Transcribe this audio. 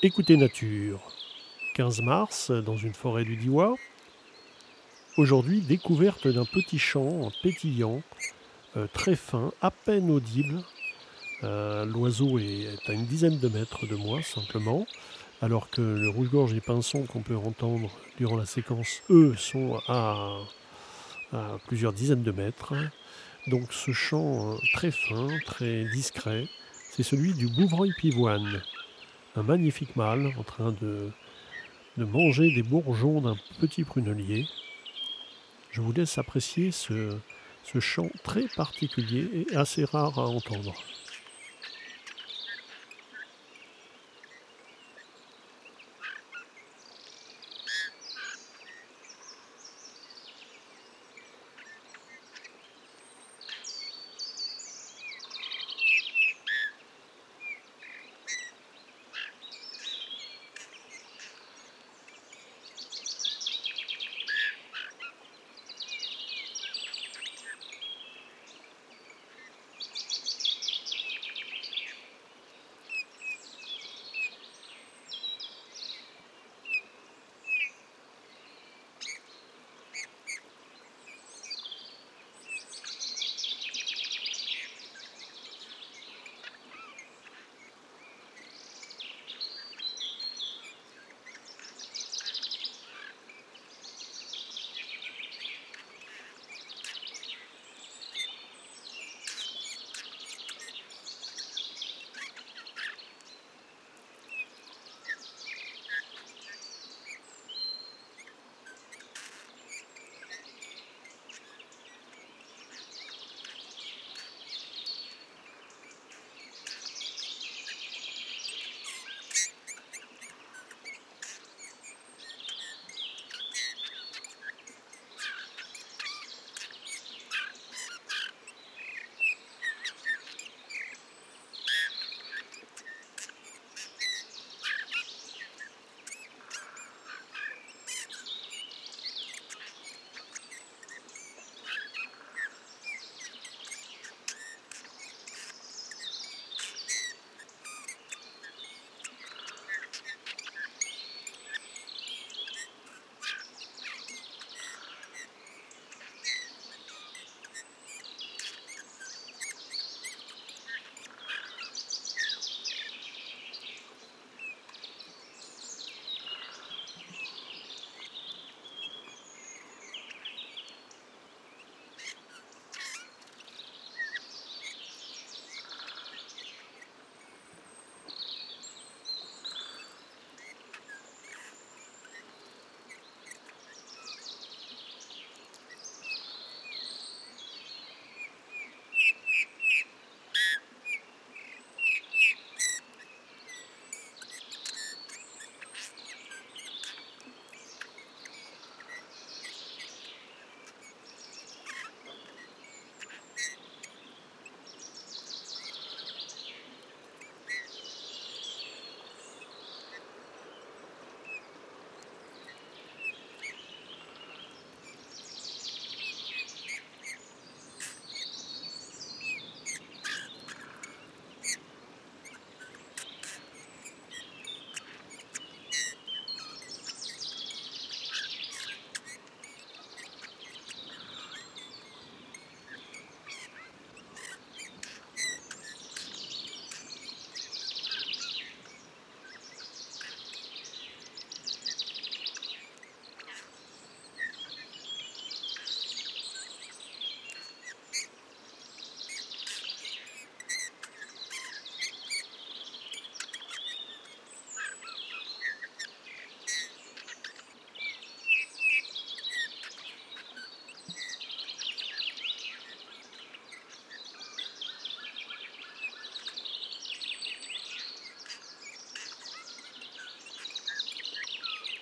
Écoutez Nature, 15 mars, dans une forêt du Diois. Aujourd'hui, découverte d'un petit chant pétillant, euh, très fin, à peine audible. Euh, l'oiseau est à une dizaine de mètres de moi, simplement, alors que le rouge-gorge et pinson qu'on peut entendre durant la séquence, eux, sont à, plusieurs dizaines de mètres. Donc ce chant euh, très fin, très discret, c'est celui du bouvreuil pivoine un magnifique mâle en train de, manger des bourgeons d'un petit prunelier. Je vous laisse apprécier ce chant très particulier et assez rare à entendre.